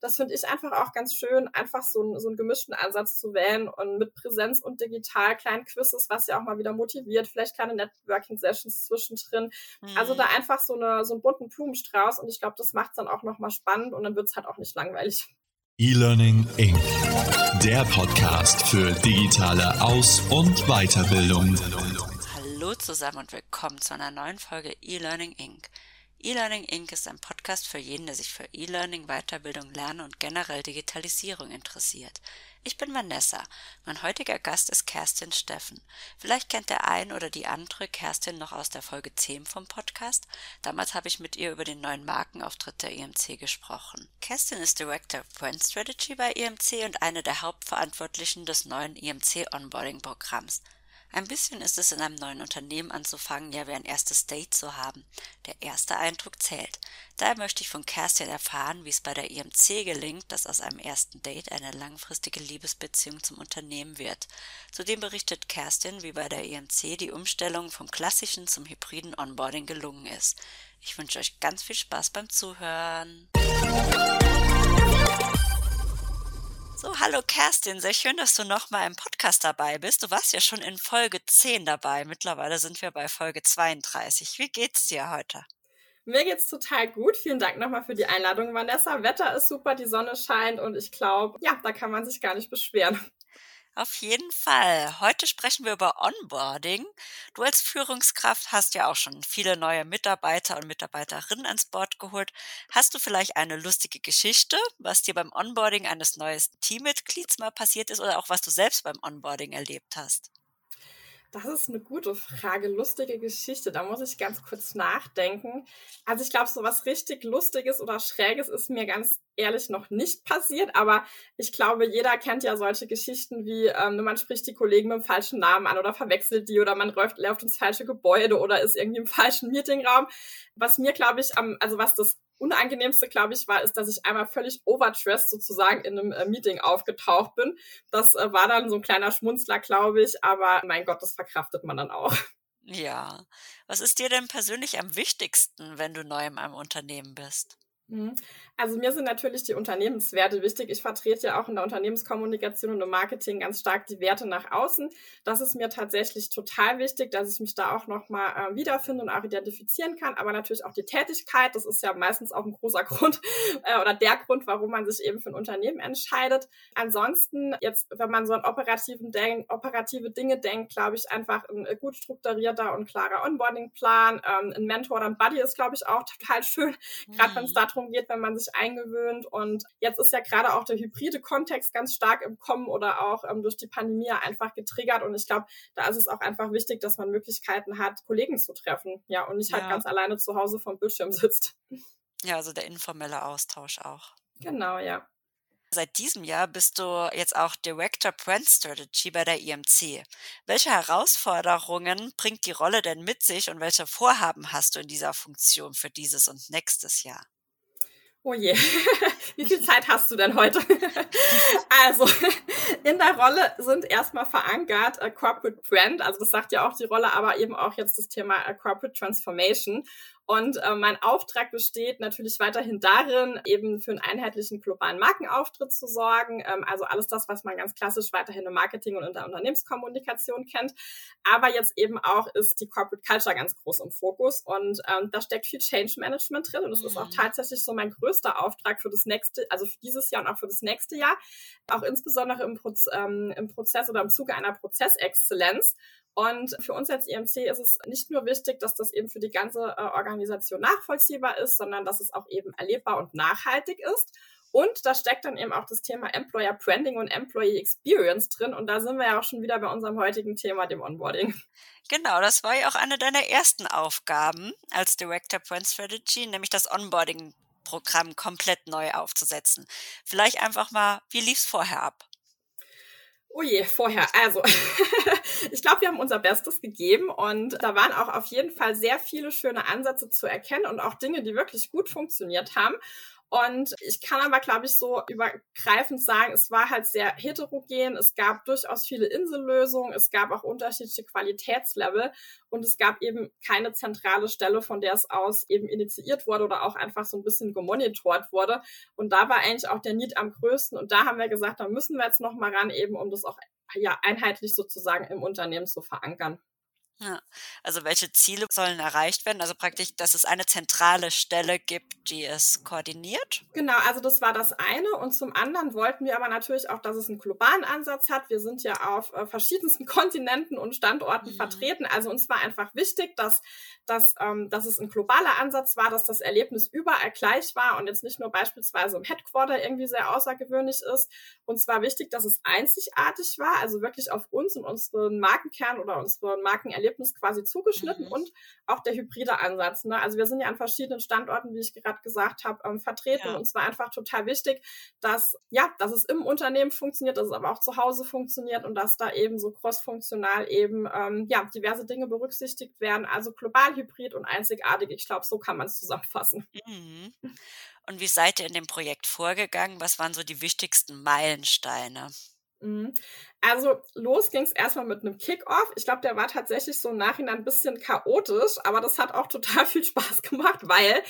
das finde ich einfach auch ganz schön, einfach so, so einen gemischten Ansatz zu wählen und mit Präsenz und digital kleinen Quizzes, was ja auch mal wieder motiviert, vielleicht kleine Networking-Sessions zwischendrin. Mhm. Also da einfach so, eine, so einen bunten Blumenstrauß und ich glaube, das macht es dann auch nochmal spannend und dann wird es halt auch nicht langweilig. E-Learning Inc. Der Podcast für digitale Aus- und Weiterbildung. Hallo zusammen und willkommen zu einer neuen Folge E-Learning Inc. E-Learning Inc. ist ein Podcast für jeden, der sich für E-Learning, Weiterbildung, Lernen und generell Digitalisierung interessiert. Ich bin Vanessa. Mein heutiger Gast ist Kerstin Steffen. Vielleicht kennt der ein oder die andere Kerstin noch aus der Folge 10 vom Podcast. Damals habe ich mit ihr über den neuen Markenauftritt der EMC gesprochen. Kerstin ist Director of Brand Strategy bei EMC und eine der Hauptverantwortlichen des neuen EMC Onboarding Programms. Ein bisschen ist es in einem neuen Unternehmen anzufangen, ja wie ein erstes Date zu haben. Der erste Eindruck zählt. Daher möchte ich von Kerstin erfahren, wie es bei der IMC gelingt, dass aus einem ersten Date eine langfristige Liebesbeziehung zum Unternehmen wird. Zudem berichtet Kerstin, wie bei der IMC die Umstellung vom klassischen zum hybriden Onboarding gelungen ist. Ich wünsche euch ganz viel Spaß beim Zuhören. So, hallo Kerstin, sehr schön, dass du nochmal im Podcast dabei bist. Du warst ja schon in Folge 10 dabei. Mittlerweile sind wir bei Folge 32. Wie geht's dir heute? Mir geht's total gut. Vielen Dank nochmal für die Einladung, Vanessa. Wetter ist super, die Sonne scheint und ich glaube, ja, da kann man sich gar nicht beschweren. Auf jeden Fall. Heute sprechen wir über Onboarding. Du als Führungskraft hast ja auch schon viele neue Mitarbeiter und Mitarbeiterinnen ans Board geholt. Hast du vielleicht eine lustige Geschichte, was dir beim Onboarding eines neuen Teammitglieds mal passiert ist oder auch was du selbst beim Onboarding erlebt hast? Das ist eine gute Frage. Lustige Geschichte. Da muss ich ganz kurz nachdenken. Also ich glaube, so was richtig Lustiges oder Schräges ist mir ganz ehrlich noch nicht passiert. Aber ich glaube, jeder kennt ja solche Geschichten wie, ähm, man spricht die Kollegen mit dem falschen Namen an oder verwechselt die oder man läuft, läuft ins falsche Gebäude oder ist irgendwie im falschen Meetingraum. Was mir, glaube ich, am, also was das Unangenehmste, glaube ich, war, ist, dass ich einmal völlig overdressed sozusagen in einem äh, Meeting aufgetaucht bin. Das äh, war dann so ein kleiner Schmunzler, glaube ich, aber mein Gott, das verkraftet man dann auch. Ja. Was ist dir denn persönlich am wichtigsten, wenn du neu in einem Unternehmen bist? Mhm. Also mir sind natürlich die Unternehmenswerte wichtig. Ich vertrete ja auch in der Unternehmenskommunikation und im Marketing ganz stark die Werte nach außen. Das ist mir tatsächlich total wichtig, dass ich mich da auch nochmal äh, wiederfinde und auch identifizieren kann. Aber natürlich auch die Tätigkeit. Das ist ja meistens auch ein großer Grund äh, oder der Grund, warum man sich eben für ein Unternehmen entscheidet. Ansonsten jetzt, wenn man so an operativen Denk operative Dinge denkt, glaube ich einfach ein äh, gut strukturierter und klarer Onboarding-Plan. Ähm, ein Mentor oder ein Buddy ist, glaube ich, auch total schön, mhm. gerade wenn es darum geht, wenn man sich eingewöhnt. Und jetzt ist ja gerade auch der hybride Kontext ganz stark im Kommen oder auch ähm, durch die Pandemie einfach getriggert. Und ich glaube, da ist es auch einfach wichtig, dass man Möglichkeiten hat, Kollegen zu treffen. Ja, und nicht halt ja. ganz alleine zu Hause vom Bildschirm sitzt. Ja, also der informelle Austausch auch. Genau, ja. Seit diesem Jahr bist du jetzt auch Director Brand Strategy bei der IMC. Welche Herausforderungen bringt die Rolle denn mit sich und welche Vorhaben hast du in dieser Funktion für dieses und nächstes Jahr? Oh je, wie viel Zeit hast du denn heute? also, in der Rolle sind erstmal verankert äh, Corporate Brand, also das sagt ja auch die Rolle, aber eben auch jetzt das Thema äh, Corporate Transformation. Und äh, mein Auftrag besteht natürlich weiterhin darin, eben für einen einheitlichen globalen Markenauftritt zu sorgen. Ähm, also alles das, was man ganz klassisch weiterhin im Marketing und in der Unternehmenskommunikation kennt. Aber jetzt eben auch ist die Corporate Culture ganz groß im Fokus. Und ähm, da steckt viel Change Management drin. Und das mhm. ist auch mhm. tatsächlich so mein größter Auftrag für das nächste, also für dieses Jahr und auch für das nächste Jahr. Auch insbesondere im, Proz ähm, im Prozess oder im Zuge einer Prozessexzellenz. Und für uns als EMC ist es nicht nur wichtig, dass das eben für die ganze äh, Organisation nachvollziehbar ist, sondern dass es auch eben erlebbar und nachhaltig ist. Und da steckt dann eben auch das Thema Employer Branding und Employee Experience drin. Und da sind wir ja auch schon wieder bei unserem heutigen Thema, dem Onboarding. Genau, das war ja auch eine deiner ersten Aufgaben als Director Brand Strategy, nämlich das Onboarding Programm komplett neu aufzusetzen. Vielleicht einfach mal, wie lief es vorher ab? Oh je, vorher. Also, ich glaube, wir haben unser Bestes gegeben und da waren auch auf jeden Fall sehr viele schöne Ansätze zu erkennen und auch Dinge, die wirklich gut funktioniert haben. Und ich kann aber, glaube ich, so übergreifend sagen, es war halt sehr heterogen. Es gab durchaus viele Insellösungen. Es gab auch unterschiedliche Qualitätslevel. Und es gab eben keine zentrale Stelle, von der es aus eben initiiert wurde oder auch einfach so ein bisschen gemonitort wurde. Und da war eigentlich auch der Need am größten. Und da haben wir gesagt, da müssen wir jetzt noch mal ran, eben um das auch ja einheitlich sozusagen im Unternehmen zu verankern. Ja, also welche Ziele sollen erreicht werden? Also praktisch, dass es eine zentrale Stelle gibt, die es koordiniert? Genau, also das war das eine. Und zum anderen wollten wir aber natürlich auch, dass es einen globalen Ansatz hat. Wir sind ja auf äh, verschiedensten Kontinenten und Standorten mhm. vertreten. Also uns war einfach wichtig, dass, dass, ähm, dass es ein globaler Ansatz war, dass das Erlebnis überall gleich war und jetzt nicht nur beispielsweise im Headquarter irgendwie sehr außergewöhnlich ist. Uns war wichtig, dass es einzigartig war, also wirklich auf uns und unseren Markenkern oder unseren Markenerlebnis Erlebnis quasi zugeschnitten mhm. und auch der hybride Ansatz. Ne? Also wir sind ja an verschiedenen Standorten, wie ich gerade gesagt habe, ähm, vertreten ja. und es war einfach total wichtig, dass ja, dass es im Unternehmen funktioniert, dass es aber auch zu Hause funktioniert und dass da eben so crossfunktional eben ähm, ja diverse Dinge berücksichtigt werden. Also global, hybrid und einzigartig. Ich glaube, so kann man es zusammenfassen. Mhm. Und wie seid ihr in dem Projekt vorgegangen? Was waren so die wichtigsten Meilensteine? Also los ging es erstmal mit einem Kickoff. Ich glaube, der war tatsächlich so im Nachhinein ein bisschen chaotisch, aber das hat auch total viel Spaß gemacht, weil,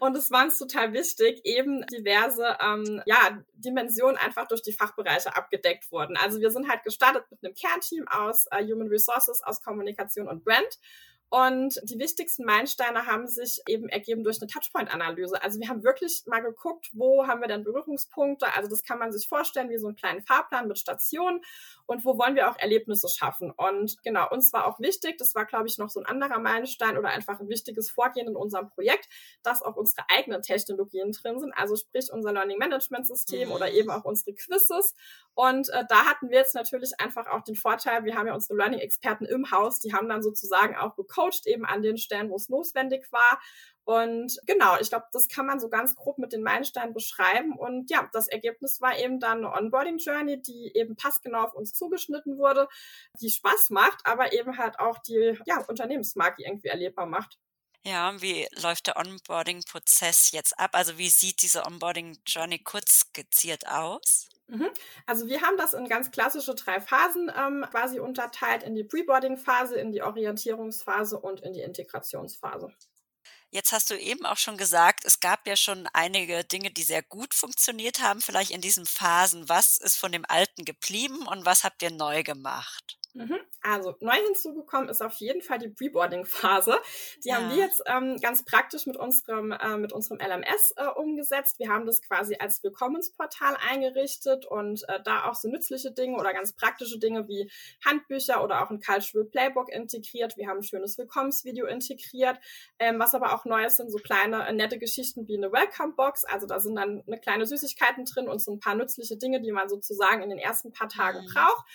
und es war uns total wichtig, eben diverse ähm, ja, Dimensionen einfach durch die Fachbereiche abgedeckt wurden. Also wir sind halt gestartet mit einem Kernteam aus äh, Human Resources, aus Kommunikation und Brand und die wichtigsten Meilensteine haben sich eben ergeben durch eine Touchpoint-Analyse. Also wir haben wirklich mal geguckt, wo haben wir denn Berührungspunkte. Also das kann man sich vorstellen wie so einen kleinen Fahrplan mit Stationen und wo wollen wir auch Erlebnisse schaffen. Und genau, uns war auch wichtig, das war, glaube ich, noch so ein anderer Meilenstein oder einfach ein wichtiges Vorgehen in unserem Projekt, dass auch unsere eigenen Technologien drin sind. Also sprich unser Learning Management System mhm. oder eben auch unsere Quizzes. Und äh, da hatten wir jetzt natürlich einfach auch den Vorteil, wir haben ja unsere Learning-Experten im Haus, die haben dann sozusagen auch gecoacht, eben an den Stellen, wo es notwendig war. Und genau, ich glaube, das kann man so ganz grob mit den Meilensteinen beschreiben. Und ja, das Ergebnis war eben dann eine Onboarding-Journey, die eben passgenau auf uns zugeschnitten wurde, die Spaß macht, aber eben halt auch die ja, Unternehmensmarke irgendwie erlebbar macht. Ja, wie läuft der Onboarding-Prozess jetzt ab? Also wie sieht diese Onboarding-Journey kurz skizziert aus? Mhm. Also wir haben das in ganz klassische drei Phasen ähm, quasi unterteilt, in die Preboarding-Phase, in die Orientierungsphase und in die Integrationsphase. Jetzt hast du eben auch schon gesagt, es gab ja schon einige Dinge, die sehr gut funktioniert haben, vielleicht in diesen Phasen. Was ist von dem Alten geblieben und was habt ihr neu gemacht? Mhm. Also neu hinzugekommen ist auf jeden Fall die Preboarding-Phase. Die ja. haben wir jetzt ähm, ganz praktisch mit unserem, äh, mit unserem LMS äh, umgesetzt. Wir haben das quasi als Willkommensportal eingerichtet und äh, da auch so nützliche Dinge oder ganz praktische Dinge wie Handbücher oder auch ein Cultural Playbook integriert. Wir haben ein schönes Willkommensvideo integriert. Ähm, was aber auch neu ist, sind so kleine äh, nette Geschichten wie eine Welcome-Box. Also da sind dann eine kleine Süßigkeiten drin und so ein paar nützliche Dinge, die man sozusagen in den ersten paar Tagen mhm. braucht.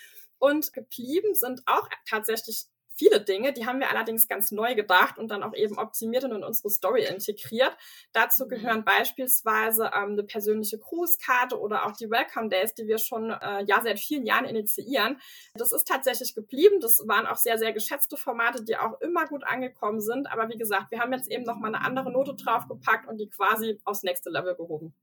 Und geblieben sind auch tatsächlich viele Dinge, die haben wir allerdings ganz neu gedacht und dann auch eben optimiert und in unsere Story integriert. Dazu mhm. gehören beispielsweise ähm, eine persönliche Grußkarte oder auch die Welcome Days, die wir schon äh, ja seit vielen Jahren initiieren. Das ist tatsächlich geblieben. Das waren auch sehr, sehr geschätzte Formate, die auch immer gut angekommen sind. Aber wie gesagt, wir haben jetzt eben noch mal eine andere Note draufgepackt und die quasi aufs nächste Level gehoben.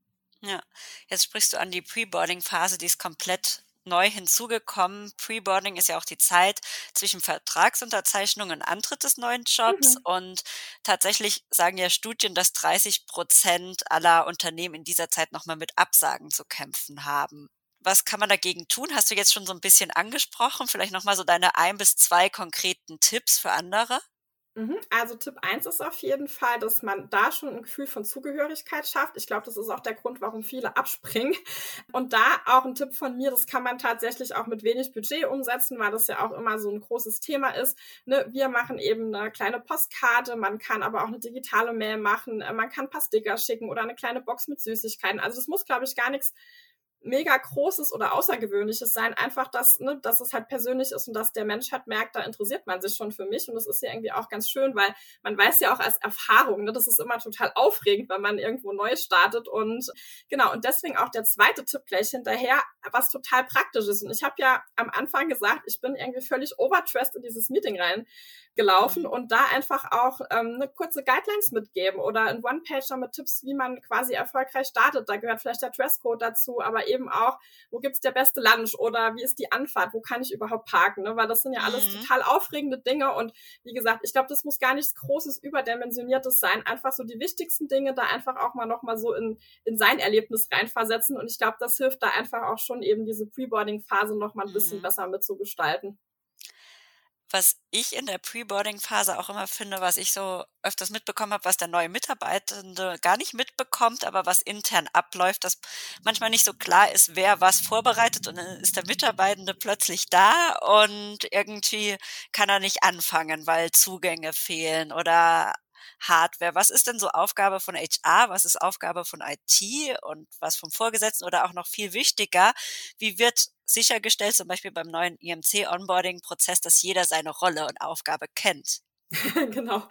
Ja, jetzt sprichst du an die Pre-Boarding-Phase, die ist komplett neu hinzugekommen. Preboarding ist ja auch die Zeit zwischen Vertragsunterzeichnung und Antritt des neuen Jobs. Mhm. Und tatsächlich sagen ja Studien, dass 30 Prozent aller Unternehmen in dieser Zeit nochmal mit Absagen zu kämpfen haben. Was kann man dagegen tun? Hast du jetzt schon so ein bisschen angesprochen? Vielleicht nochmal so deine ein bis zwei konkreten Tipps für andere? Mhm. Also Tipp 1 ist auf jeden Fall, dass man da schon ein Gefühl von Zugehörigkeit schafft. Ich glaube, das ist auch der Grund, warum viele abspringen. Und da auch ein Tipp von mir, das kann man tatsächlich auch mit wenig Budget umsetzen, weil das ja auch immer so ein großes Thema ist. Ne, wir machen eben eine kleine Postkarte, man kann aber auch eine digitale Mail machen, man kann ein paar Sticker schicken oder eine kleine Box mit Süßigkeiten. Also das muss, glaube ich, gar nichts mega Großes oder Außergewöhnliches sein, einfach, dass, ne, dass es halt persönlich ist und dass der Mensch halt merkt, da interessiert man sich schon für mich. Und das ist ja irgendwie auch ganz schön, weil man weiß ja auch als Erfahrung, ne, das ist immer total aufregend, wenn man irgendwo neu startet. Und genau, und deswegen auch der zweite Tipp gleich hinterher, was total praktisch ist. Und ich habe ja am Anfang gesagt, ich bin irgendwie völlig overdressed in dieses Meeting rein gelaufen und da einfach auch ähm, eine kurze Guidelines mitgeben oder ein One-Pager mit Tipps, wie man quasi erfolgreich startet. Da gehört vielleicht der Dresscode dazu, aber eben auch, wo gibt's der beste Lunch oder wie ist die Anfahrt, wo kann ich überhaupt parken, ne? weil das sind ja alles mhm. total aufregende Dinge und wie gesagt, ich glaube, das muss gar nichts Großes, überdimensioniertes sein, einfach so die wichtigsten Dinge da einfach auch mal nochmal so in, in sein Erlebnis reinversetzen und ich glaube, das hilft da einfach auch schon eben diese Pre-Boarding-Phase nochmal ein bisschen mhm. besser mitzugestalten was ich in der Pre-Boarding-Phase auch immer finde, was ich so öfters mitbekommen habe, was der neue Mitarbeitende gar nicht mitbekommt, aber was intern abläuft, dass manchmal nicht so klar ist, wer was vorbereitet und dann ist der Mitarbeitende plötzlich da und irgendwie kann er nicht anfangen, weil Zugänge fehlen oder Hardware. Was ist denn so Aufgabe von HR? Was ist Aufgabe von IT und was vom Vorgesetzten oder auch noch viel wichtiger? Wie wird sichergestellt, zum Beispiel beim neuen IMC-Onboarding-Prozess, dass jeder seine Rolle und Aufgabe kennt. genau.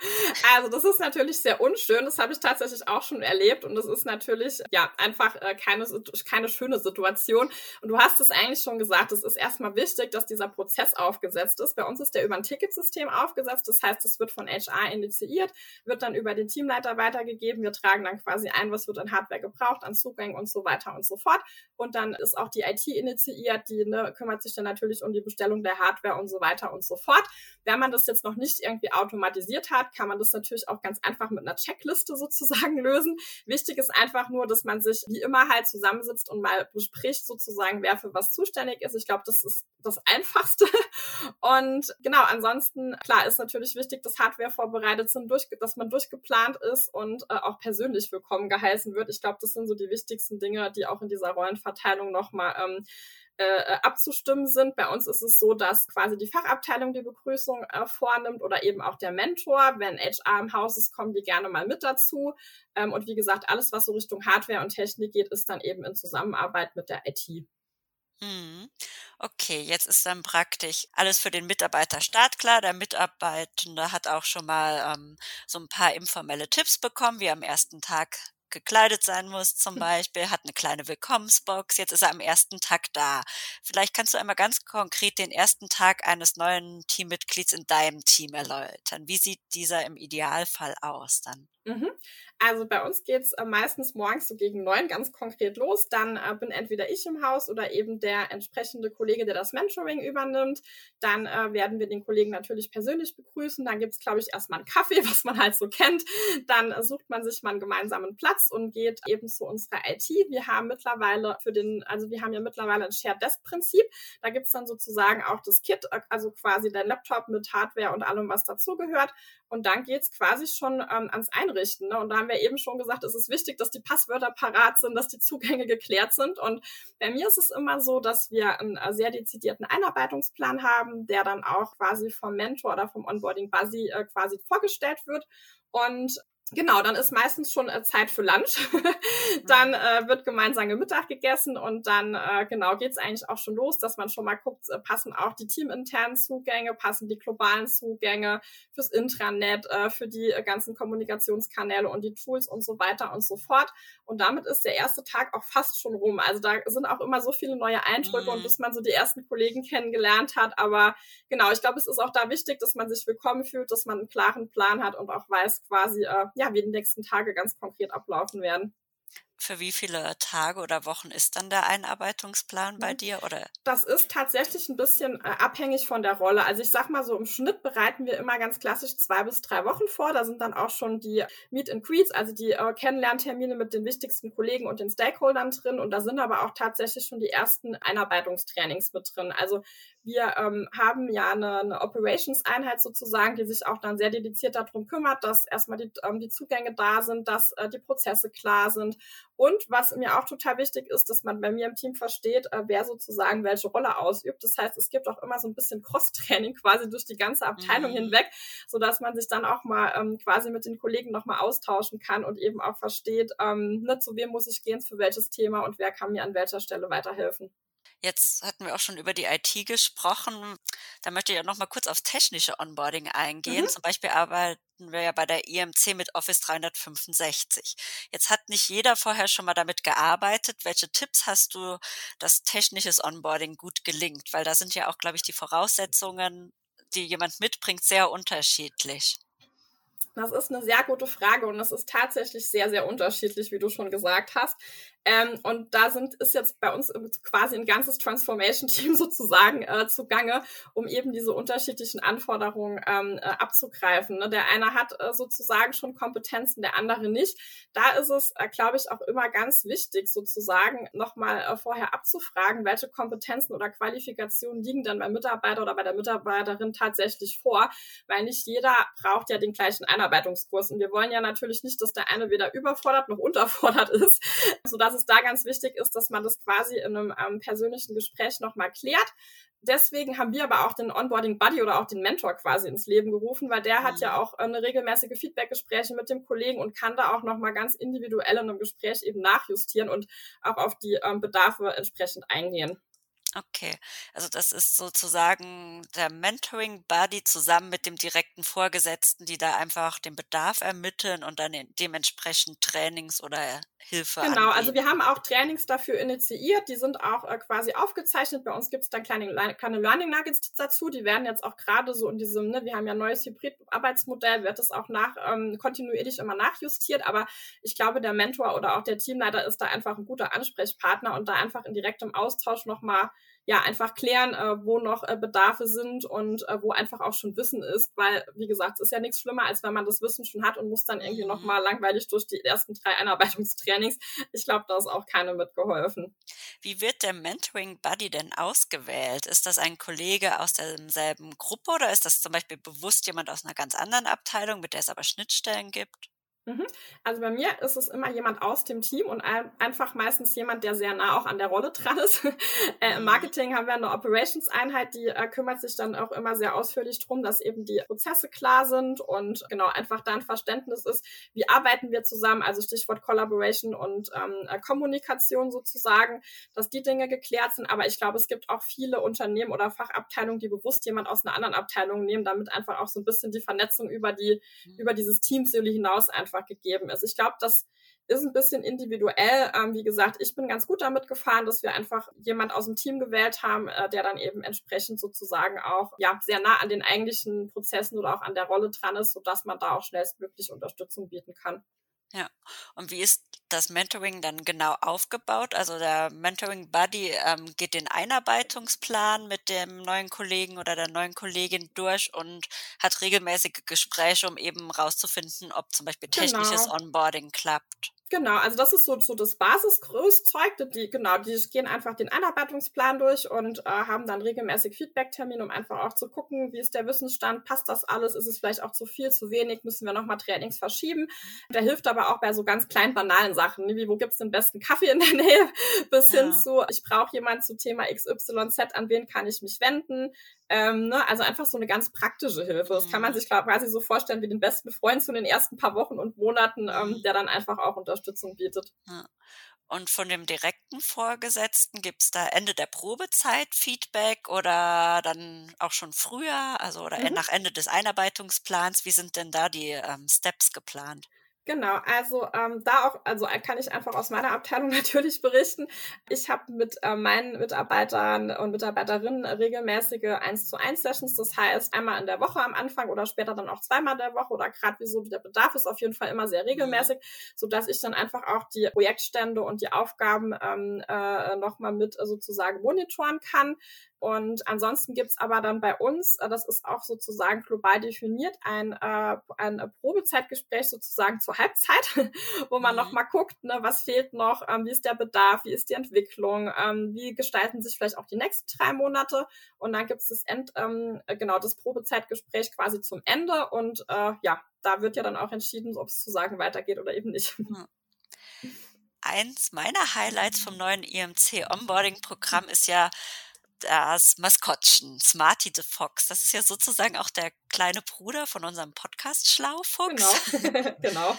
Also das ist natürlich sehr unschön. Das habe ich tatsächlich auch schon erlebt und das ist natürlich ja einfach äh, keine keine schöne Situation. Und du hast es eigentlich schon gesagt. Es ist erstmal wichtig, dass dieser Prozess aufgesetzt ist. Bei uns ist der über ein Ticketsystem aufgesetzt. Das heißt, es wird von HR initiiert, wird dann über den Teamleiter weitergegeben. Wir tragen dann quasi ein, was wird an Hardware gebraucht, an Zugängen und so weiter und so fort. Und dann ist auch die IT initiiert, die ne, kümmert sich dann natürlich um die Bestellung der Hardware und so weiter und so fort. Wenn man das jetzt noch nicht irgendwie automatisiert hat, kann man das natürlich auch ganz einfach mit einer Checkliste sozusagen lösen. Wichtig ist einfach nur, dass man sich wie immer halt zusammensitzt und mal bespricht sozusagen, wer für was zuständig ist. Ich glaube, das ist das Einfachste. Und genau, ansonsten, klar, ist natürlich wichtig, dass Hardware vorbereitet sind, durch, dass man durchgeplant ist und äh, auch persönlich willkommen geheißen wird. Ich glaube, das sind so die wichtigsten Dinge, die auch in dieser Rollenverteilung nochmal ähm, äh, abzustimmen sind. Bei uns ist es so, dass quasi die Fachabteilung die Begrüßung äh, vornimmt oder eben auch der Mentor. Wenn HR im Haus ist, kommen die gerne mal mit dazu. Ähm, und wie gesagt, alles, was so Richtung Hardware und Technik geht, ist dann eben in Zusammenarbeit mit der IT. Mhm. Okay, jetzt ist dann praktisch alles für den Mitarbeiter startklar. Der Mitarbeitende hat auch schon mal ähm, so ein paar informelle Tipps bekommen, wie am ersten Tag gekleidet sein muss zum hm. Beispiel, hat eine kleine Willkommensbox, jetzt ist er am ersten Tag da. Vielleicht kannst du einmal ganz konkret den ersten Tag eines neuen Teammitglieds in deinem Team erläutern. Wie sieht dieser im Idealfall aus dann? Mhm. Also bei uns geht's äh, meistens morgens so gegen neun ganz konkret los. Dann äh, bin entweder ich im Haus oder eben der entsprechende Kollege, der das Mentoring übernimmt. Dann äh, werden wir den Kollegen natürlich persönlich begrüßen. Dann gibt's, glaube ich, erstmal einen Kaffee, was man halt so kennt. Dann sucht man sich mal einen gemeinsamen Platz und geht eben zu unserer IT. Wir haben mittlerweile für den, also wir haben ja mittlerweile ein Shared Desk Prinzip. Da gibt's dann sozusagen auch das Kit, also quasi der Laptop mit Hardware und allem, was dazugehört. Und dann geht's quasi schon ähm, ans Einrichten. Ne? Und da haben wir eben schon gesagt, es ist wichtig, dass die Passwörter parat sind, dass die Zugänge geklärt sind. Und bei mir ist es immer so, dass wir einen äh, sehr dezidierten Einarbeitungsplan haben, der dann auch quasi vom Mentor oder vom Onboarding Buzzy äh, quasi vorgestellt wird. Und Genau, dann ist meistens schon äh, Zeit für Lunch. dann äh, wird gemeinsam Mittag gegessen und dann äh, genau geht's eigentlich auch schon los, dass man schon mal guckt, äh, passen auch die teaminternen Zugänge, passen die globalen Zugänge fürs Intranet, äh, für die äh, ganzen Kommunikationskanäle und die Tools und so weiter und so fort. Und damit ist der erste Tag auch fast schon rum. Also da sind auch immer so viele neue Eindrücke mhm. und bis man so die ersten Kollegen kennengelernt hat. Aber genau, ich glaube, es ist auch da wichtig, dass man sich willkommen fühlt, dass man einen klaren Plan hat und auch weiß quasi, äh, ja, wie die nächsten Tage ganz konkret ablaufen werden. Für wie viele Tage oder Wochen ist dann der Einarbeitungsplan bei mhm. dir? Oder? Das ist tatsächlich ein bisschen äh, abhängig von der Rolle. Also ich sag mal so, im Schnitt bereiten wir immer ganz klassisch zwei bis drei Wochen vor. Da sind dann auch schon die Meet and Greets, also die äh, Kennenlerntermine mit den wichtigsten Kollegen und den Stakeholdern drin. Und da sind aber auch tatsächlich schon die ersten Einarbeitungstrainings mit drin. Also wir ähm, haben ja eine, eine Operations-Einheit sozusagen, die sich auch dann sehr dediziert darum kümmert, dass erstmal die, ähm, die Zugänge da sind, dass äh, die Prozesse klar sind Und was mir auch total wichtig ist, dass man bei mir im Team versteht, äh, wer sozusagen welche Rolle ausübt. Das heißt, es gibt auch immer so ein bisschen Cross-Training quasi durch die ganze Abteilung mhm. hinweg, so dass man sich dann auch mal ähm, quasi mit den Kollegen nochmal austauschen kann und eben auch versteht, ähm, ne, zu wem muss ich gehen, für welches Thema und wer kann mir an welcher Stelle weiterhelfen. Jetzt hatten wir auch schon über die IT gesprochen. Da möchte ich auch noch mal kurz aufs technische Onboarding eingehen. Mhm. Zum Beispiel arbeiten wir ja bei der IMC mit Office 365. Jetzt hat nicht jeder vorher schon mal damit gearbeitet. Welche Tipps hast du, dass technisches Onboarding gut gelingt? Weil da sind ja auch, glaube ich, die Voraussetzungen, die jemand mitbringt, sehr unterschiedlich. Das ist eine sehr gute Frage und es ist tatsächlich sehr, sehr unterschiedlich, wie du schon gesagt hast. Ähm, und da sind, ist jetzt bei uns quasi ein ganzes Transformation-Team sozusagen äh, zugange, um eben diese unterschiedlichen Anforderungen ähm, äh, abzugreifen. Ne? Der eine hat äh, sozusagen schon Kompetenzen, der andere nicht. Da ist es, äh, glaube ich, auch immer ganz wichtig, sozusagen nochmal äh, vorher abzufragen, welche Kompetenzen oder Qualifikationen liegen dann beim Mitarbeiter oder bei der Mitarbeiterin tatsächlich vor, weil nicht jeder braucht ja den gleichen Einarbeitungskurs. Und wir wollen ja natürlich nicht, dass der eine weder überfordert noch unterfordert ist, sodass dass es da ganz wichtig ist, dass man das quasi in einem ähm, persönlichen Gespräch nochmal klärt. Deswegen haben wir aber auch den Onboarding Buddy oder auch den Mentor quasi ins Leben gerufen, weil der mhm. hat ja mhm. auch äh, eine regelmäßige Feedbackgespräche mit dem Kollegen und kann da auch nochmal ganz individuell in einem Gespräch eben nachjustieren und auch auf die ähm, Bedarfe entsprechend eingehen. Okay, also das ist sozusagen der Mentoring Buddy zusammen mit dem direkten Vorgesetzten, die da einfach den Bedarf ermitteln und dann dementsprechend Trainings oder Hilfe Genau, angehen. also wir haben auch Trainings dafür initiiert, die sind auch äh, quasi aufgezeichnet. Bei uns gibt es dann kleine, kleine Learning Nuggets dazu, die werden jetzt auch gerade so in diesem, ne, wir haben ja ein neues Hybrid-Arbeitsmodell, wird das auch nach ähm, kontinuierlich immer nachjustiert, aber ich glaube, der Mentor oder auch der Teamleiter ist da einfach ein guter Ansprechpartner und da einfach in direktem Austausch nochmal ja einfach klären, äh, wo noch äh, Bedarfe sind und äh, wo einfach auch schon Wissen ist, weil wie gesagt, es ist ja nichts schlimmer, als wenn man das Wissen schon hat und muss dann irgendwie mhm. noch mal langweilig durch die ersten drei Einarbeitungstrainings. Ich glaube, da ist auch keine mitgeholfen. Wie wird der Mentoring Buddy denn ausgewählt? Ist das ein Kollege aus derselben Gruppe oder ist das zum Beispiel bewusst jemand aus einer ganz anderen Abteilung, mit der es aber Schnittstellen gibt? Mhm. Also bei mir ist es immer jemand aus dem Team und einfach meistens jemand, der sehr nah auch an der Rolle dran ist. äh, Im mhm. Marketing haben wir eine Operations-Einheit, die äh, kümmert sich dann auch immer sehr ausführlich drum, dass eben die Prozesse klar sind und genau einfach da ein Verständnis ist, wie arbeiten wir zusammen, also Stichwort Collaboration und ähm, äh, Kommunikation sozusagen, dass die Dinge geklärt sind. Aber ich glaube, es gibt auch viele Unternehmen oder Fachabteilungen, die bewusst jemand aus einer anderen Abteilung nehmen, damit einfach auch so ein bisschen die Vernetzung über die, mhm. über dieses Teamsilo hinaus einfach einfach gegeben ist. Ich glaube, das ist ein bisschen individuell. Ähm, wie gesagt, ich bin ganz gut damit gefahren, dass wir einfach jemand aus dem Team gewählt haben, äh, der dann eben entsprechend sozusagen auch ja sehr nah an den eigentlichen Prozessen oder auch an der Rolle dran ist, sodass man da auch schnellstmöglich Unterstützung bieten kann. Ja. Und wie ist das Mentoring dann genau aufgebaut? Also der Mentoring Buddy ähm, geht den Einarbeitungsplan mit dem neuen Kollegen oder der neuen Kollegin durch und hat regelmäßige Gespräche, um eben rauszufinden, ob zum Beispiel technisches genau. Onboarding klappt. Genau, also das ist so, so das Basisgrößzeug. Die, genau, die gehen einfach den Einarbeitungsplan durch und äh, haben dann regelmäßig Feedback-Termin, um einfach auch zu gucken, wie ist der Wissensstand, passt das alles, ist es vielleicht auch zu viel, zu wenig, müssen wir nochmal Trainings verschieben. Der hilft aber auch bei so ganz kleinen, banalen Sachen, wie wo gibt's den besten Kaffee in der Nähe, bis ja. hin zu, ich brauche jemanden zu Thema XYZ, an wen kann ich mich wenden, ähm, ne? Also einfach so eine ganz praktische Hilfe. Das kann man mhm. sich quasi so vorstellen wie den besten Freund zu den ersten paar Wochen und Monaten, ähm, mhm. der dann einfach auch Unterstützung bietet. Ja. Und von dem direkten Vorgesetzten gibt's da Ende der Probezeit Feedback oder dann auch schon früher, also oder mhm. nach Ende des Einarbeitungsplans? Wie sind denn da die ähm, Steps geplant? Genau, also ähm, da auch, also kann ich einfach aus meiner Abteilung natürlich berichten. Ich habe mit äh, meinen Mitarbeitern und Mitarbeiterinnen regelmäßige 1 zu 1 Sessions, das heißt einmal in der Woche am Anfang oder später dann auch zweimal der Woche oder gerade wie so der Bedarf ist auf jeden Fall immer sehr regelmäßig, so dass ich dann einfach auch die Projektstände und die Aufgaben ähm, äh, nochmal mit äh, sozusagen monitoren kann. Und ansonsten gibt's aber dann bei uns, äh, das ist auch sozusagen global definiert, ein, äh, ein Probezeitgespräch sozusagen zur Halbzeit, wo man mhm. nochmal guckt, ne, was fehlt noch, ähm, wie ist der Bedarf, wie ist die Entwicklung, ähm, wie gestalten sich vielleicht auch die nächsten drei Monate. Und dann gibt's das End, ähm, genau, das Probezeitgespräch quasi zum Ende. Und äh, ja, da wird ja dann auch entschieden, ob es zu sagen weitergeht oder eben nicht. Mhm. eins meiner Highlights vom neuen IMC Onboarding Programm ist ja das Maskottchen, Smarty the Fox. Das ist ja sozusagen auch der kleine Bruder von unserem Podcast Schlaufuchs. Genau, genau.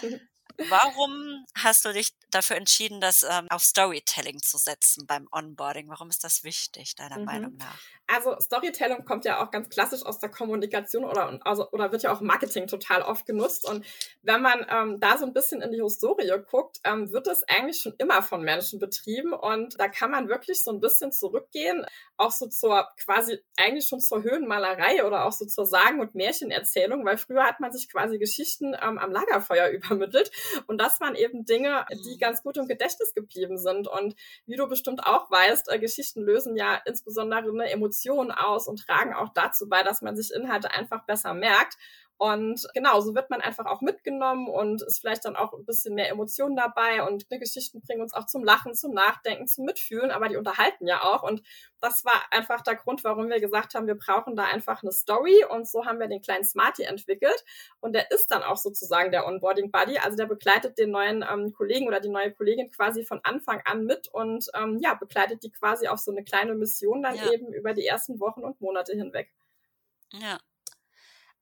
Warum hast du dich dafür entschieden, das ähm, auf Storytelling zu setzen beim Onboarding? Warum ist das wichtig, deiner mhm. Meinung nach? Also Storytelling kommt ja auch ganz klassisch aus der Kommunikation oder, also, oder wird ja auch Marketing total oft genutzt. Und wenn man ähm, da so ein bisschen in die Historie guckt, ähm, wird es eigentlich schon immer von Menschen betrieben. Und da kann man wirklich so ein bisschen zurückgehen, auch so zur quasi eigentlich schon zur Höhenmalerei oder auch so zur Sagen- und Märchenerzählung, weil früher hat man sich quasi Geschichten ähm, am Lagerfeuer übermittelt. Und das waren eben Dinge, die ganz gut im Gedächtnis geblieben sind. Und wie du bestimmt auch weißt, äh, Geschichten lösen ja insbesondere eine Emotion Emotionen aus und tragen auch dazu bei, dass man sich Inhalte einfach besser merkt. Und genau, so wird man einfach auch mitgenommen und ist vielleicht dann auch ein bisschen mehr Emotionen dabei und Geschichten bringen uns auch zum Lachen, zum Nachdenken, zum Mitfühlen, aber die unterhalten ja auch. Und das war einfach der Grund, warum wir gesagt haben, wir brauchen da einfach eine Story und so haben wir den kleinen Smarty entwickelt und der ist dann auch sozusagen der Onboarding Buddy, also der begleitet den neuen ähm, Kollegen oder die neue Kollegin quasi von Anfang an mit und ähm, ja, begleitet die quasi auf so eine kleine Mission dann ja. eben über die ersten Wochen und Monate hinweg. Ja,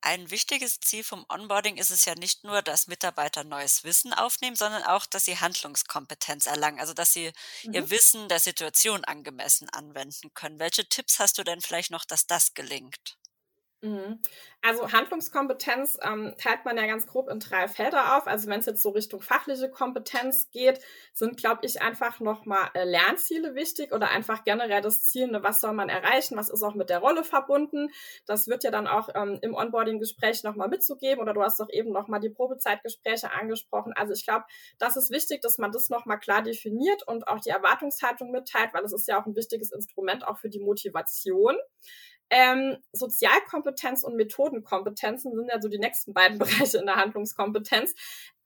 ein wichtiges Ziel vom Onboarding ist es ja nicht nur, dass Mitarbeiter neues Wissen aufnehmen, sondern auch, dass sie Handlungskompetenz erlangen, also dass sie mhm. ihr Wissen der Situation angemessen anwenden können. Welche Tipps hast du denn vielleicht noch, dass das gelingt? Mhm. Also Handlungskompetenz ähm, teilt man ja ganz grob in drei Felder auf. Also wenn es jetzt so Richtung fachliche Kompetenz geht, sind, glaube ich, einfach nochmal äh, Lernziele wichtig oder einfach generell das Ziel, ne, was soll man erreichen, was ist auch mit der Rolle verbunden. Das wird ja dann auch ähm, im Onboarding-Gespräch nochmal mitzugeben oder du hast doch eben nochmal die Probezeitgespräche angesprochen. Also ich glaube, das ist wichtig, dass man das nochmal klar definiert und auch die Erwartungshaltung mitteilt, weil es ist ja auch ein wichtiges Instrument auch für die Motivation. Ähm, Sozialkompetenz und Methodenkompetenzen sind ja so die nächsten beiden Bereiche in der Handlungskompetenz.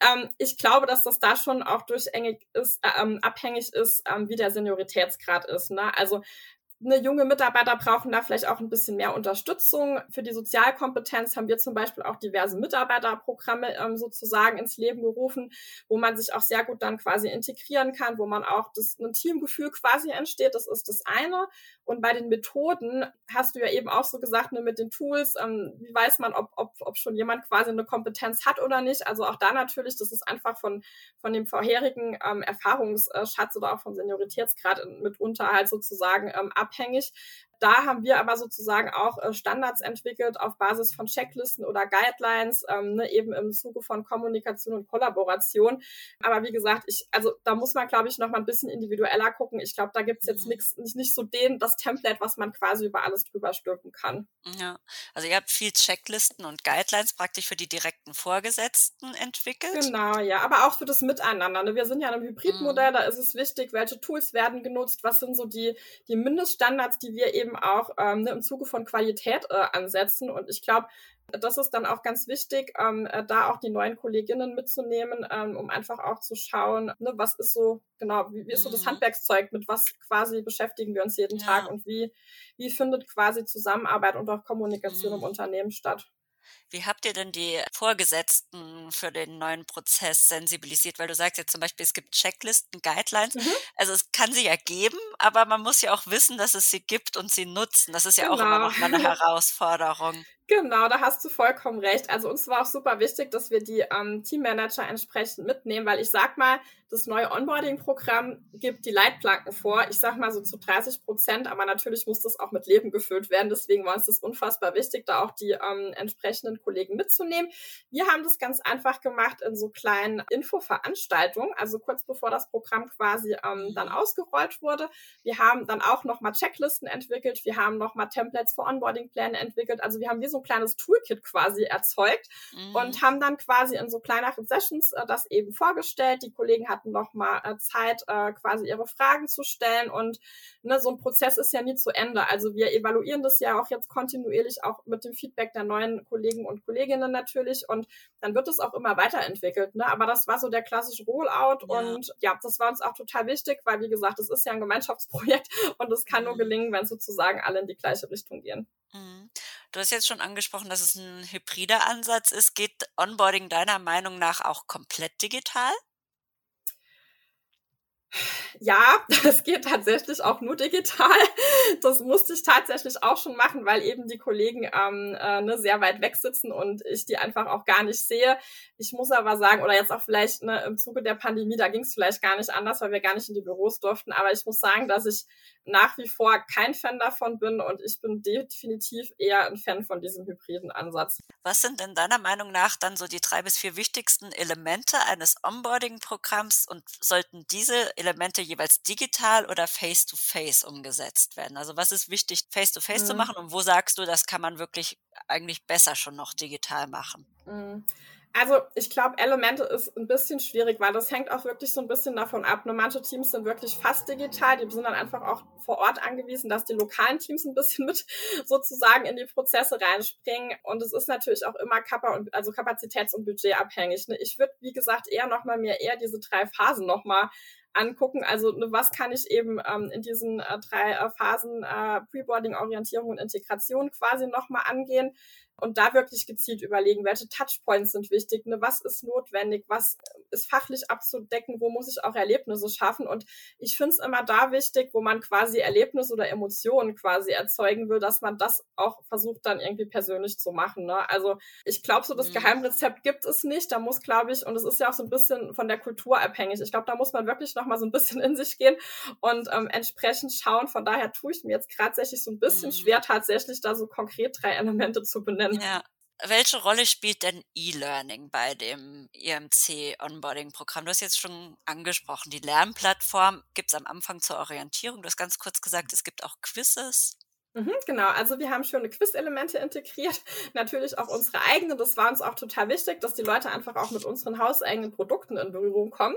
Ähm, ich glaube, dass das da schon auch durchgängig ist, äh, ähm, abhängig ist, ähm, wie der Senioritätsgrad ist. Ne? Also eine junge Mitarbeiter brauchen da vielleicht auch ein bisschen mehr Unterstützung. Für die Sozialkompetenz haben wir zum Beispiel auch diverse Mitarbeiterprogramme ähm, sozusagen ins Leben gerufen, wo man sich auch sehr gut dann quasi integrieren kann, wo man auch das ein Teamgefühl quasi entsteht. Das ist das eine. Und bei den Methoden hast du ja eben auch so gesagt, ne, mit den Tools, ähm, wie weiß man, ob, ob, ob schon jemand quasi eine Kompetenz hat oder nicht. Also auch da natürlich, das ist einfach von, von dem vorherigen ähm, Erfahrungsschatz oder auch vom Senioritätsgrad mitunter halt sozusagen ähm, abhängig. Da haben wir aber sozusagen auch äh, Standards entwickelt auf Basis von Checklisten oder Guidelines, ähm, ne, eben im Zuge von Kommunikation und Kollaboration. Aber wie gesagt, ich, also da muss man, glaube ich, noch mal ein bisschen individueller gucken. Ich glaube, da gibt's jetzt mhm. nichts, nicht, nicht so den, das Template, was man quasi über alles drüber stülpen kann. Ja, also ihr habt viel Checklisten und Guidelines praktisch für die direkten Vorgesetzten entwickelt. Genau, ja, aber auch für das Miteinander. Ne? Wir sind ja in einem Hybridmodell, mhm. da ist es wichtig, welche Tools werden genutzt, was sind so die, die Mindeststandards, die wir eben auch ähm, ne, im Zuge von Qualität äh, ansetzen. Und ich glaube, das ist dann auch ganz wichtig, ähm, äh, da auch die neuen Kolleginnen mitzunehmen, ähm, um einfach auch zu schauen, ne, was ist so, genau, wie, wie ist so das mhm. Handwerkszeug, mit was quasi beschäftigen wir uns jeden ja. Tag und wie, wie findet quasi Zusammenarbeit und auch Kommunikation mhm. im Unternehmen statt. Wie habt ihr denn die Vorgesetzten für den neuen Prozess sensibilisiert? Weil du sagst jetzt zum Beispiel, es gibt Checklisten, Guidelines. Mhm. Also es kann sie ja geben, aber man muss ja auch wissen, dass es sie gibt und sie nutzen. Das ist ja genau. auch immer noch mal eine Herausforderung. Genau, da hast du vollkommen recht. Also uns war auch super wichtig, dass wir die ähm, Teammanager entsprechend mitnehmen, weil ich sag mal, das neue Onboarding-Programm gibt die Leitplanken vor. Ich sag mal so zu 30 Prozent, aber natürlich muss das auch mit Leben gefüllt werden. Deswegen war uns das unfassbar wichtig, da auch die ähm, entsprechenden Kollegen mitzunehmen. Wir haben das ganz einfach gemacht in so kleinen Infoveranstaltungen, also kurz bevor das Programm quasi ähm, dann ausgerollt wurde. Wir haben dann auch nochmal Checklisten entwickelt. Wir haben nochmal Templates für Onboarding-Pläne entwickelt. Also wir haben wie so ein kleines Toolkit quasi erzeugt mhm. und haben dann quasi in so kleineren Sessions äh, das eben vorgestellt. Die Kollegen hatten hatten noch mal äh, Zeit, äh, quasi ihre Fragen zu stellen. Und ne, so ein Prozess ist ja nie zu Ende. Also wir evaluieren das ja auch jetzt kontinuierlich, auch mit dem Feedback der neuen Kollegen und Kolleginnen natürlich. Und dann wird es auch immer weiterentwickelt. Ne? Aber das war so der klassische Rollout. Ja. Und ja, das war uns auch total wichtig, weil wie gesagt, es ist ja ein Gemeinschaftsprojekt und es kann mhm. nur gelingen, wenn sozusagen alle in die gleiche Richtung gehen. Mhm. Du hast jetzt schon angesprochen, dass es ein hybrider Ansatz ist. Geht Onboarding deiner Meinung nach auch komplett digital? Ja, das geht tatsächlich auch nur digital. Das musste ich tatsächlich auch schon machen, weil eben die Kollegen ähm, äh, ne, sehr weit weg sitzen und ich die einfach auch gar nicht sehe. Ich muss aber sagen, oder jetzt auch vielleicht ne, im Zuge der Pandemie, da ging es vielleicht gar nicht anders, weil wir gar nicht in die Büros durften. Aber ich muss sagen, dass ich nach wie vor kein Fan davon bin und ich bin definitiv eher ein Fan von diesem hybriden Ansatz. Was sind denn deiner Meinung nach dann so die drei bis vier wichtigsten Elemente eines Onboarding-Programms und sollten diese Elemente jeweils digital oder face-to-face -face umgesetzt werden? Also was ist wichtig, face-to-face -face mhm. zu machen und wo sagst du, das kann man wirklich eigentlich besser schon noch digital machen? Mhm. Also ich glaube, Elemente ist ein bisschen schwierig, weil das hängt auch wirklich so ein bisschen davon ab. Nur manche Teams sind wirklich fast digital, die sind dann einfach auch vor Ort angewiesen, dass die lokalen Teams ein bisschen mit sozusagen in die Prozesse reinspringen. Und es ist natürlich auch immer Kappa und also Kapazitäts- und Budgetabhängig. Ne? Ich würde, wie gesagt, eher nochmal mir eher diese drei Phasen nochmal angucken. Also ne, was kann ich eben ähm, in diesen äh, drei äh, Phasen äh, Preboarding, Orientierung und Integration quasi nochmal angehen und da wirklich gezielt überlegen, welche Touchpoints sind wichtig, ne, was ist notwendig, was ist fachlich abzudecken, wo muss ich auch Erlebnisse schaffen. Und ich finde es immer da wichtig, wo man quasi Erlebnisse oder Emotionen quasi erzeugen will, dass man das auch versucht dann irgendwie persönlich zu machen. Ne? Also ich glaube, so das mhm. Geheimrezept gibt es nicht. Da muss, glaube ich, und es ist ja auch so ein bisschen von der Kultur abhängig. Ich glaube, da muss man wirklich noch mal so ein bisschen in sich gehen und ähm, entsprechend schauen. Von daher tue ich mir jetzt tatsächlich so ein bisschen mhm. schwer, tatsächlich da so konkret drei Elemente zu benennen nennen. Ja. Welche Rolle spielt denn E-Learning bei dem EMC Onboarding Programm? Du hast jetzt schon angesprochen, die Lernplattform gibt es am Anfang zur Orientierung. Du hast ganz kurz gesagt, es gibt auch Quizzes. Mhm, genau, also wir haben schöne Quiz-Elemente integriert, natürlich auch unsere eigenen. Das war uns auch total wichtig, dass die Leute einfach auch mit unseren hauseigenen Produkten in Berührung kommen.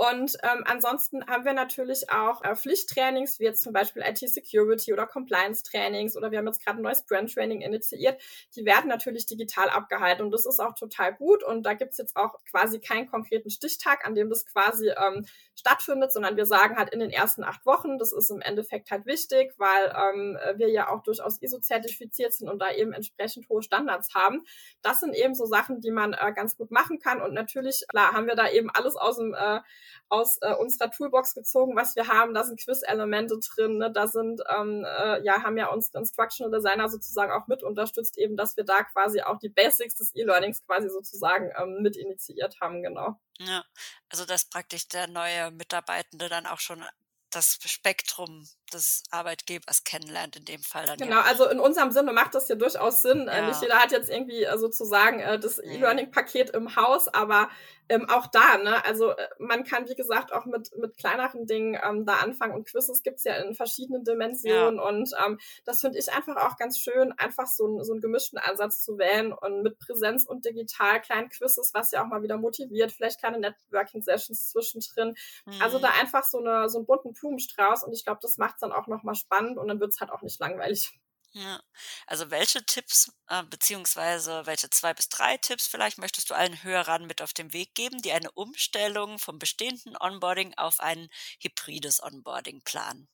Und ähm, ansonsten haben wir natürlich auch äh, Pflichttrainings, wie jetzt zum Beispiel IT-Security oder Compliance-Trainings oder wir haben jetzt gerade ein neues Brand-Training initiiert. Die werden natürlich digital abgehalten und das ist auch total gut. Und da gibt's jetzt auch quasi keinen konkreten Stichtag, an dem das quasi ähm, stattfindet, sondern wir sagen halt in den ersten acht Wochen. Das ist im Endeffekt halt wichtig, weil ähm, wir ja auch durchaus ISO-zertifiziert sind und da eben entsprechend hohe Standards haben. Das sind eben so Sachen, die man äh, ganz gut machen kann. Und natürlich, klar, haben wir da eben alles aus dem äh, aus äh, unserer Toolbox gezogen, was wir haben. Da sind Quiz-Elemente drin, ne? da sind, ähm, äh, ja, haben ja unsere Instructional Designer sozusagen auch mit unterstützt, eben, dass wir da quasi auch die Basics des E-Learnings quasi sozusagen ähm, mit initiiert haben, genau. Ja, also dass praktisch der neue Mitarbeitende dann auch schon das Spektrum des Arbeitgebers kennenlernt in dem Fall dann. Genau, ja. also in unserem Sinne macht das ja durchaus Sinn. Äh, ja. Nicht jeder hat jetzt irgendwie äh, sozusagen äh, das E-Learning-Paket im Haus, aber ähm, auch da, ne, also man kann, wie gesagt, auch mit, mit kleineren Dingen ähm, da anfangen und Quizzes gibt's ja in verschiedenen Dimensionen ja. und ähm, das finde ich einfach auch ganz schön, einfach so, so einen gemischten Ansatz zu wählen und mit Präsenz und digital kleinen Quizzes, was ja auch mal wieder motiviert, vielleicht kleine Networking-Sessions zwischendrin. Mhm. Also da einfach so, eine, so einen bunten Blumenstrauß und ich glaube, das macht's dann auch nochmal spannend und dann wird's halt auch nicht langweilig. Ja. Also welche Tipps, äh, beziehungsweise welche zwei bis drei Tipps vielleicht möchtest du allen Hörern mit auf den Weg geben, die eine Umstellung vom bestehenden Onboarding auf ein hybrides Onboarding planen?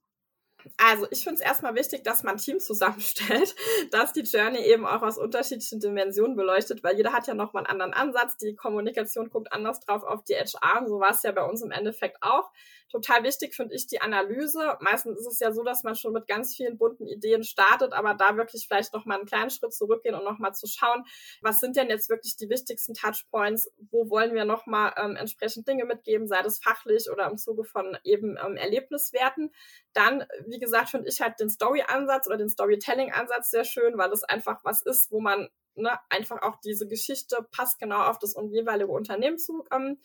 Also ich finde es erstmal wichtig, dass man ein Team zusammenstellt, dass die Journey eben auch aus unterschiedlichen Dimensionen beleuchtet, weil jeder hat ja nochmal einen anderen Ansatz. Die Kommunikation guckt anders drauf auf die HR. So war es ja bei uns im Endeffekt auch. Total wichtig finde ich die Analyse. Meistens ist es ja so, dass man schon mit ganz vielen bunten Ideen startet, aber da wirklich vielleicht nochmal einen kleinen Schritt zurückgehen und nochmal zu schauen, was sind denn jetzt wirklich die wichtigsten Touchpoints? Wo wollen wir nochmal ähm, entsprechend Dinge mitgeben, sei das fachlich oder im Zuge von eben ähm, Erlebniswerten? Dann, wie gesagt, finde ich halt den Story-Ansatz oder den Storytelling-Ansatz sehr schön, weil es einfach was ist, wo man ne, einfach auch diese Geschichte passt genau auf das jeweilige Unternehmen zu. Ähm,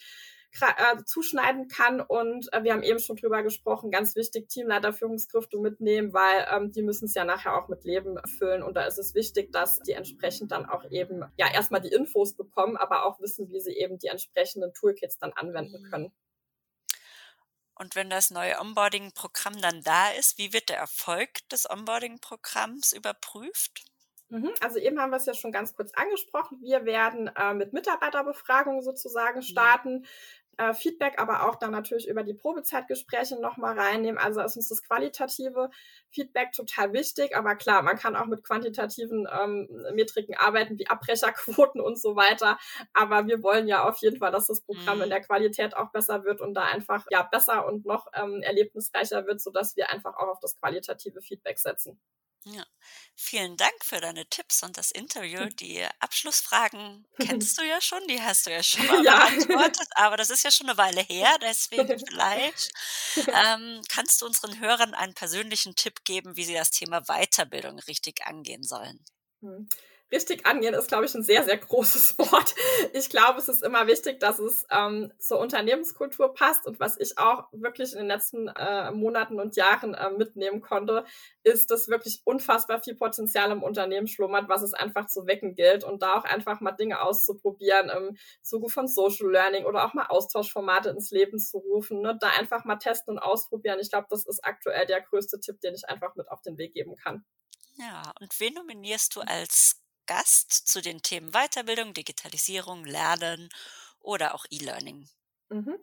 äh, zuschneiden kann. Und äh, wir haben eben schon drüber gesprochen, ganz wichtig, Teamleiter, Führungskräfte mitnehmen, weil ähm, die müssen es ja nachher auch mit Leben füllen. Und da ist es wichtig, dass die entsprechend dann auch eben ja erstmal die Infos bekommen, aber auch wissen, wie sie eben die entsprechenden Toolkits dann anwenden können. Und wenn das neue Onboarding-Programm dann da ist, wie wird der Erfolg des Onboarding-Programms überprüft? Mhm. Also eben haben wir es ja schon ganz kurz angesprochen. Wir werden äh, mit Mitarbeiterbefragungen sozusagen mhm. starten. Äh, Feedback, aber auch dann natürlich über die Probezeitgespräche nochmal reinnehmen. Also ist uns das qualitative Feedback total wichtig, aber klar, man kann auch mit quantitativen ähm, Metriken arbeiten, wie Abbrecherquoten und so weiter. Aber wir wollen ja auf jeden Fall, dass das Programm mhm. in der Qualität auch besser wird und da einfach ja besser und noch ähm, erlebnisreicher wird, sodass wir einfach auch auf das qualitative Feedback setzen. Ja, vielen Dank für deine Tipps und das Interview. Hm. Die Abschlussfragen kennst du ja schon, die hast du ja schon mal ja. beantwortet, aber das ist ja schon eine Weile her, deswegen vielleicht ähm, kannst du unseren Hörern einen persönlichen Tipp geben, wie sie das Thema Weiterbildung richtig angehen sollen. Richtig angehen ist, glaube ich, ein sehr, sehr großes Wort. Ich glaube, es ist immer wichtig, dass es ähm, zur Unternehmenskultur passt. Und was ich auch wirklich in den letzten äh, Monaten und Jahren äh, mitnehmen konnte, ist, dass wirklich unfassbar viel Potenzial im Unternehmen schlummert, was es einfach zu wecken gilt und da auch einfach mal Dinge auszuprobieren im Zuge von Social Learning oder auch mal Austauschformate ins Leben zu rufen, ne? da einfach mal testen und ausprobieren. Ich glaube, das ist aktuell der größte Tipp, den ich einfach mit auf den Weg geben kann. Ja, und wen nominierst du als Gast zu den Themen Weiterbildung, Digitalisierung, Lernen oder auch E-Learning. Mhm.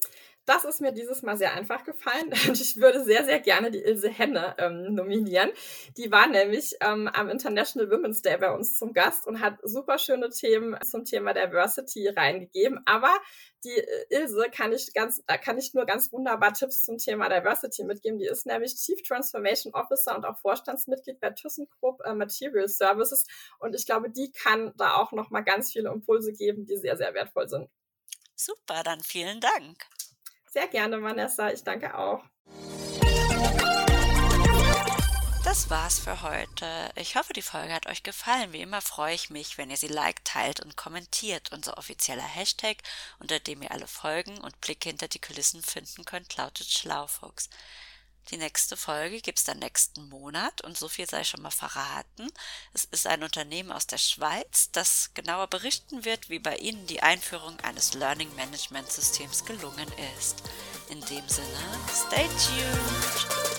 Das ist mir dieses Mal sehr einfach gefallen und ich würde sehr, sehr gerne die Ilse Henne ähm, nominieren. Die war nämlich ähm, am International Women's Day bei uns zum Gast und hat super schöne Themen zum Thema Diversity reingegeben. Aber die äh, Ilse kann ich ganz, kann ich nur ganz wunderbar Tipps zum Thema Diversity mitgeben. Die ist nämlich Chief Transformation Officer und auch Vorstandsmitglied bei ThyssenKrupp äh, Material Services und ich glaube, die kann da auch noch mal ganz viele Impulse geben, die sehr, sehr wertvoll sind. Super, dann vielen Dank. Sehr gerne, Vanessa. Ich danke auch. Das war's für heute. Ich hoffe, die Folge hat euch gefallen. Wie immer freue ich mich, wenn ihr sie liked, teilt und kommentiert. Unser offizieller Hashtag, unter dem ihr alle Folgen und Blicke hinter die Kulissen finden könnt, lautet Schlaufuchs. Die nächste Folge gibt's dann nächsten Monat und so viel sei schon mal verraten. Es ist ein Unternehmen aus der Schweiz, das genauer berichten wird, wie bei ihnen die Einführung eines Learning Management Systems gelungen ist. In dem Sinne, stay tuned!